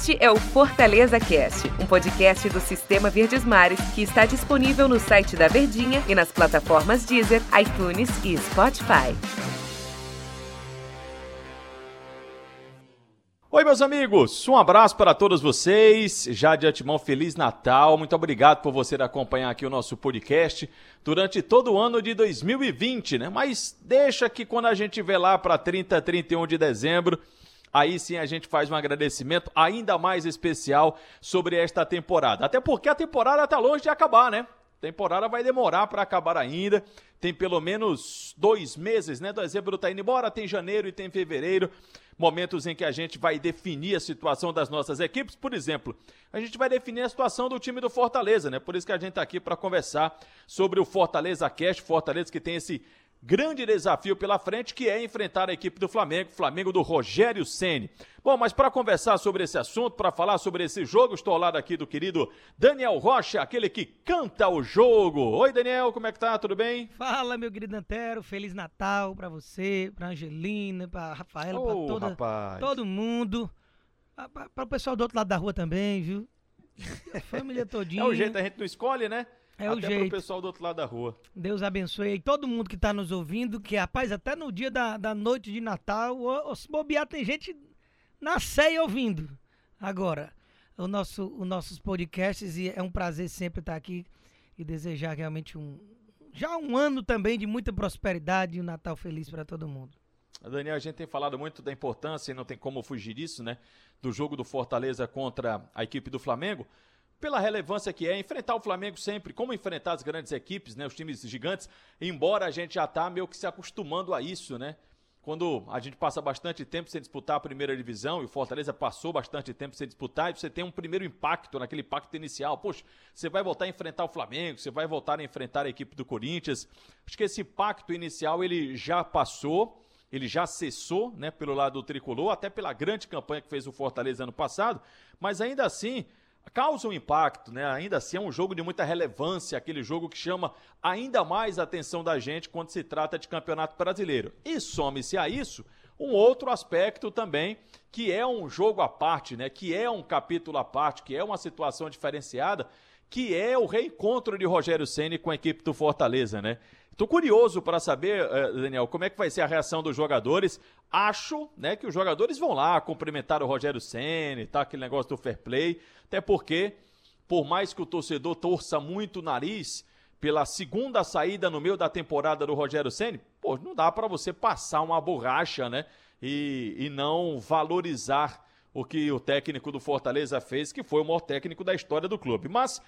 Este é o Fortaleza Cast, um podcast do Sistema Verdes Mares que está disponível no site da Verdinha e nas plataformas Deezer, iTunes e Spotify. Oi, meus amigos, um abraço para todos vocês. Já de antemão, Feliz Natal. Muito obrigado por você acompanhar aqui o nosso podcast durante todo o ano de 2020, né? Mas deixa que quando a gente vê lá para 30, 31 de dezembro, aí sim a gente faz um agradecimento ainda mais especial sobre esta temporada. Até porque a temporada está longe de acabar, né? Temporada vai demorar para acabar ainda. Tem pelo menos dois meses, né? Dezembro está indo embora, tem janeiro e tem fevereiro. Momentos em que a gente vai definir a situação das nossas equipes. Por exemplo, a gente vai definir a situação do time do Fortaleza, né? Por isso que a gente está aqui para conversar sobre o Fortaleza Cast. Fortaleza que tem esse grande desafio pela frente, que é enfrentar a equipe do Flamengo, Flamengo do Rogério Ceni. Bom, mas para conversar sobre esse assunto, para falar sobre esse jogo, estou ao lado aqui do querido Daniel Rocha, aquele que canta o jogo. Oi, Daniel, como é que tá? Tudo bem? Fala, meu querido Antero, Feliz Natal para você, para Angelina, para Rafaela, oh, para toda todo mundo. Para o pessoal do outro lado da rua também, viu? A família todinha. É o jeito, a gente não escolhe, né? É até o jeito. pro pessoal do outro lado da rua. Deus abençoe aí todo mundo que tá nos ouvindo, que rapaz, até no dia da, da noite de Natal, o, o, se bobear, tem gente na ceia ouvindo. Agora, o nosso, os nossos podcasts, e é um prazer sempre estar aqui e desejar realmente um, já um ano também de muita prosperidade e um Natal feliz para todo mundo. Daniel, a gente tem falado muito da importância, e não tem como fugir disso, né? Do jogo do Fortaleza contra a equipe do Flamengo pela relevância que é enfrentar o Flamengo sempre, como enfrentar as grandes equipes, né, os times gigantes, embora a gente já tá meio que se acostumando a isso, né? Quando a gente passa bastante tempo sem disputar a primeira divisão, e o Fortaleza passou bastante tempo sem disputar, e você tem um primeiro impacto naquele impacto inicial. Poxa, você vai voltar a enfrentar o Flamengo, você vai voltar a enfrentar a equipe do Corinthians. Acho que esse impacto inicial ele já passou, ele já cessou, né, pelo lado do tricolor, até pela grande campanha que fez o Fortaleza ano passado, mas ainda assim, causa um impacto, né? Ainda assim é um jogo de muita relevância, aquele jogo que chama ainda mais a atenção da gente quando se trata de Campeonato Brasileiro. E some-se a isso um outro aspecto também, que é um jogo à parte, né? Que é um capítulo à parte, que é uma situação diferenciada, que é o reencontro de Rogério Ceni com a equipe do Fortaleza, né? Tô curioso para saber, eh, Daniel, como é que vai ser a reação dos jogadores. Acho, né, que os jogadores vão lá cumprimentar o Rogério Ceni, tá aquele negócio do fair play, até porque por mais que o torcedor torça muito o nariz pela segunda saída no meio da temporada do Rogério Ceni, pô, não dá para você passar uma borracha, né, e, e não valorizar o que o técnico do Fortaleza fez, que foi o maior técnico da história do clube. Mas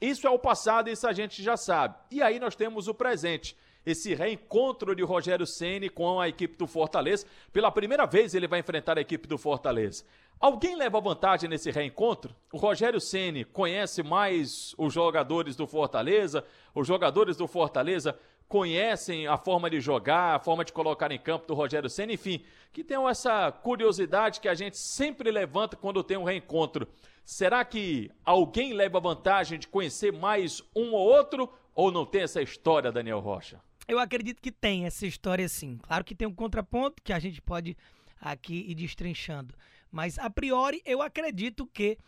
isso é o passado, isso a gente já sabe. E aí nós temos o presente. Esse reencontro de Rogério Ceni com a equipe do Fortaleza. Pela primeira vez ele vai enfrentar a equipe do Fortaleza. Alguém leva vantagem nesse reencontro? O Rogério Ceni conhece mais os jogadores do Fortaleza? Os jogadores do Fortaleza conhecem a forma de jogar, a forma de colocar em campo do Rogério Senna, enfim, que tenham essa curiosidade que a gente sempre levanta quando tem um reencontro. Será que alguém leva vantagem de conhecer mais um ou outro ou não tem essa história, Daniel Rocha? Eu acredito que tem essa história sim. Claro que tem um contraponto que a gente pode aqui ir destrinchando, mas a priori eu acredito que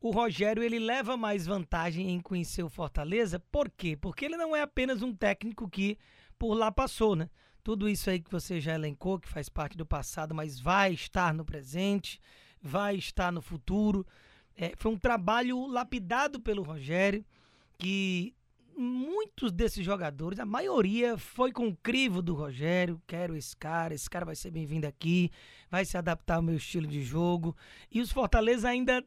o Rogério ele leva mais vantagem em conhecer o Fortaleza. Por quê? Porque ele não é apenas um técnico que por lá passou, né? Tudo isso aí que você já elencou, que faz parte do passado, mas vai estar no presente, vai estar no futuro. É, foi um trabalho lapidado pelo Rogério, que muitos desses jogadores, a maioria foi com o crivo do Rogério. Quero esse cara, esse cara vai ser bem-vindo aqui, vai se adaptar ao meu estilo de jogo. E os Fortaleza ainda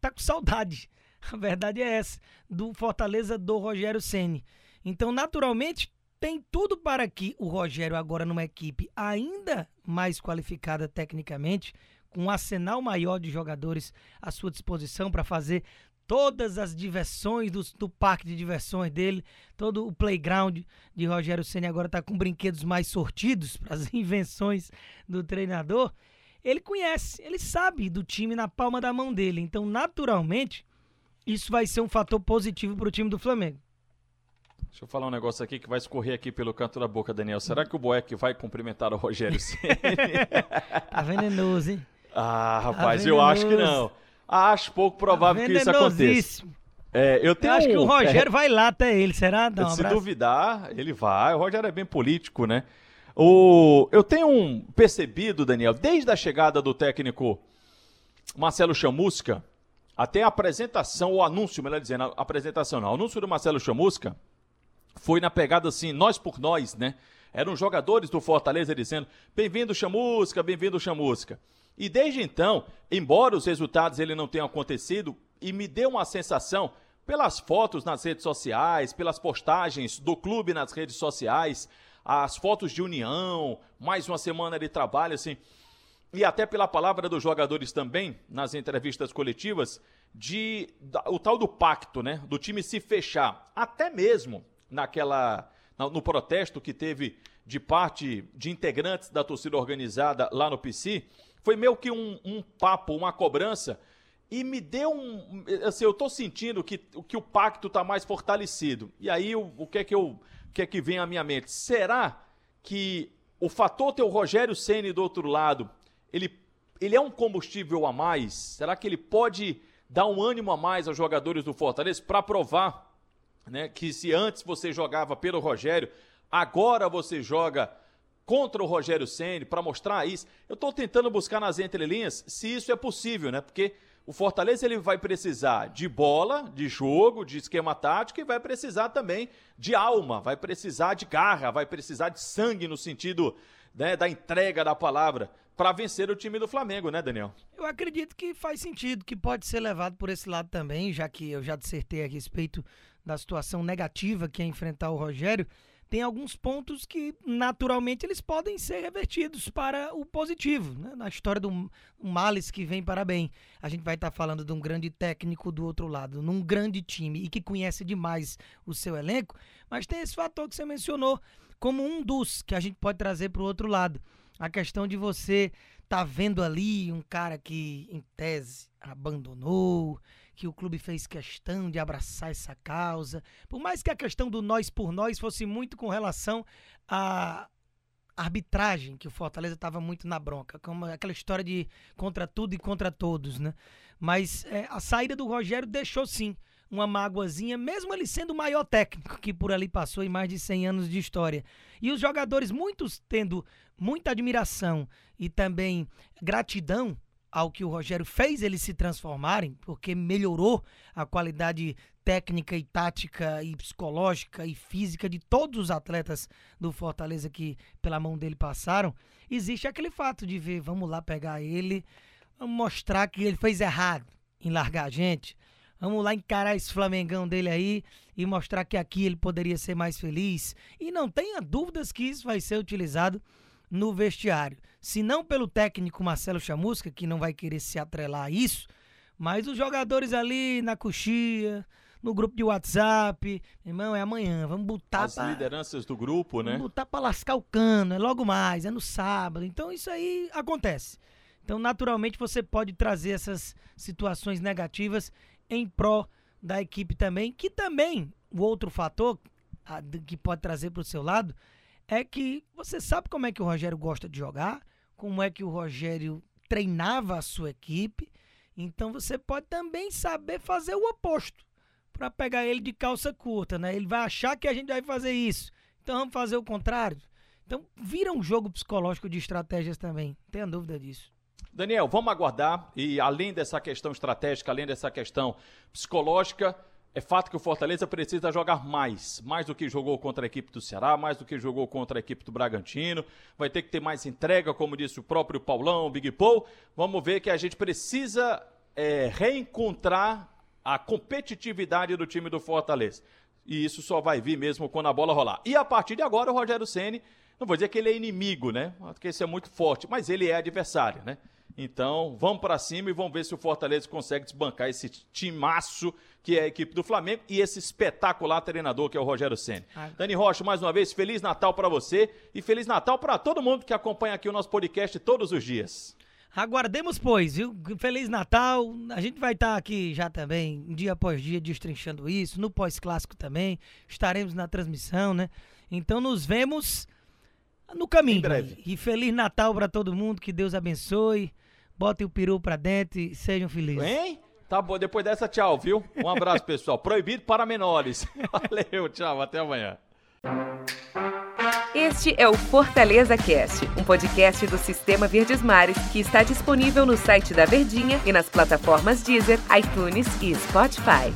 tá com saudade. A verdade é essa, do Fortaleza do Rogério Ceni. Então, naturalmente, tem tudo para que o Rogério agora numa equipe ainda mais qualificada tecnicamente, um arsenal maior de jogadores à sua disposição para fazer todas as diversões do, do, parque de diversões dele, todo o playground de Rogério Ceni agora está com brinquedos mais sortidos para as invenções do treinador ele conhece, ele sabe do time na palma da mão dele. Então, naturalmente, isso vai ser um fator positivo para o time do Flamengo. Deixa eu falar um negócio aqui que vai escorrer aqui pelo canto da boca, Daniel. Será que o Boeck vai cumprimentar o Rogério tá venenoso, hein? Ah, rapaz, tá eu acho que não. Acho pouco provável que isso aconteça. É, eu, tenho eu acho que o Rogério é, vai lá até ele, será? Dá um se abraço. duvidar, ele vai. O Rogério é bem político, né? O, eu tenho um percebido, Daniel, desde a chegada do técnico Marcelo Chamusca, até a apresentação, o anúncio, melhor dizendo, a apresentação não, o anúncio do Marcelo Chamusca foi na pegada assim, nós por nós, né? Eram jogadores do Fortaleza dizendo: bem-vindo Chamusca, bem-vindo Chamusca. E desde então, embora os resultados ele não tenham acontecido, e me deu uma sensação, pelas fotos nas redes sociais, pelas postagens do clube nas redes sociais, as fotos de união, mais uma semana de trabalho, assim, e até pela palavra dos jogadores também, nas entrevistas coletivas, de o tal do pacto, né? Do time se fechar. Até mesmo naquela. no protesto que teve de parte de integrantes da torcida organizada lá no PC, foi meio que um, um papo, uma cobrança e me deu um. Assim, eu tô sentindo que, que o pacto tá mais fortalecido. E aí, o, o que é que eu. O que é que vem à minha mente? Será que o fator ter o Rogério Ceni do outro lado, ele, ele é um combustível a mais? Será que ele pode dar um ânimo a mais aos jogadores do Fortaleza para provar né, que se antes você jogava pelo Rogério, agora você joga contra o Rogério Ceni para mostrar isso? Eu estou tentando buscar nas entrelinhas se isso é possível, né? Porque o Fortaleza ele vai precisar de bola, de jogo, de esquema tático e vai precisar também de alma, vai precisar de garra, vai precisar de sangue no sentido né, da entrega da palavra para vencer o time do Flamengo, né, Daniel? Eu acredito que faz sentido, que pode ser levado por esse lado também, já que eu já dissertei a respeito da situação negativa que é enfrentar o Rogério tem alguns pontos que naturalmente eles podem ser revertidos para o positivo. Né? Na história do males que vem para bem, a gente vai estar tá falando de um grande técnico do outro lado, num grande time e que conhece demais o seu elenco, mas tem esse fator que você mencionou como um dos que a gente pode trazer para o outro lado. A questão de você tá vendo ali um cara que, em tese, abandonou, que o clube fez questão de abraçar essa causa. Por mais que a questão do nós por nós fosse muito com relação à arbitragem, que o Fortaleza estava muito na bronca, como aquela história de contra tudo e contra todos, né? Mas é, a saída do Rogério deixou sim uma mágoazinha, mesmo ele sendo o maior técnico que por ali passou em mais de 100 anos de história. E os jogadores, muitos tendo muita admiração e também gratidão ao que o Rogério fez eles se transformarem, porque melhorou a qualidade técnica e tática e psicológica e física de todos os atletas do Fortaleza que pela mão dele passaram, existe aquele fato de ver, vamos lá pegar ele, vamos mostrar que ele fez errado em largar a gente. Vamos lá encarar esse Flamengão dele aí e mostrar que aqui ele poderia ser mais feliz. E não tenha dúvidas que isso vai ser utilizado no vestiário. Se não pelo técnico Marcelo Chamusca, que não vai querer se atrelar a isso, mas os jogadores ali na coxia, no grupo de WhatsApp, irmão, é amanhã, vamos botar As pra, lideranças do grupo, né? Vamos botar pra lascar o cano, é logo mais, é no sábado. Então isso aí acontece. Então, naturalmente, você pode trazer essas situações negativas em pró da equipe também, que também, o outro fator que pode trazer para o seu lado é que você sabe como é que o Rogério gosta de jogar, como é que o Rogério treinava a sua equipe. Então você pode também saber fazer o oposto para pegar ele de calça curta, né? Ele vai achar que a gente vai fazer isso. Então vamos fazer o contrário. Então vira um jogo psicológico de estratégias também. Tenha dúvida disso. Daniel, vamos aguardar e além dessa questão estratégica, além dessa questão psicológica, é fato que o Fortaleza precisa jogar mais, mais do que jogou contra a equipe do Ceará, mais do que jogou contra a equipe do Bragantino. Vai ter que ter mais entrega, como disse o próprio Paulão, o Big Paul. Vamos ver que a gente precisa é, reencontrar a competitividade do time do Fortaleza. E isso só vai vir mesmo quando a bola rolar. E a partir de agora, o Rogério Ceni, não vou dizer que ele é inimigo, né? Porque isso é muito forte, mas ele é adversário, né? Então, vamos para cima e vamos ver se o Fortaleza consegue desbancar esse timaço que é a equipe do Flamengo e esse espetacular treinador que é o Rogério Ceni. Ah. Dani Rocha, mais uma vez, feliz Natal para você e feliz Natal para todo mundo que acompanha aqui o nosso podcast todos os dias. Aguardemos, pois, viu? Feliz Natal. A gente vai estar tá aqui já também, dia após dia, destrinchando isso. No pós-clássico também. Estaremos na transmissão, né? Então nos vemos no caminho. Em breve. E Feliz Natal para todo mundo. Que Deus abençoe botem o peru pra dentro e sejam felizes. Hein? Tá bom, depois dessa, tchau, viu? Um abraço, pessoal. Proibido para menores. Valeu, tchau, até amanhã. Este é o Fortaleza Cast, um podcast do Sistema Verdes Mares que está disponível no site da Verdinha e nas plataformas Deezer, iTunes e Spotify.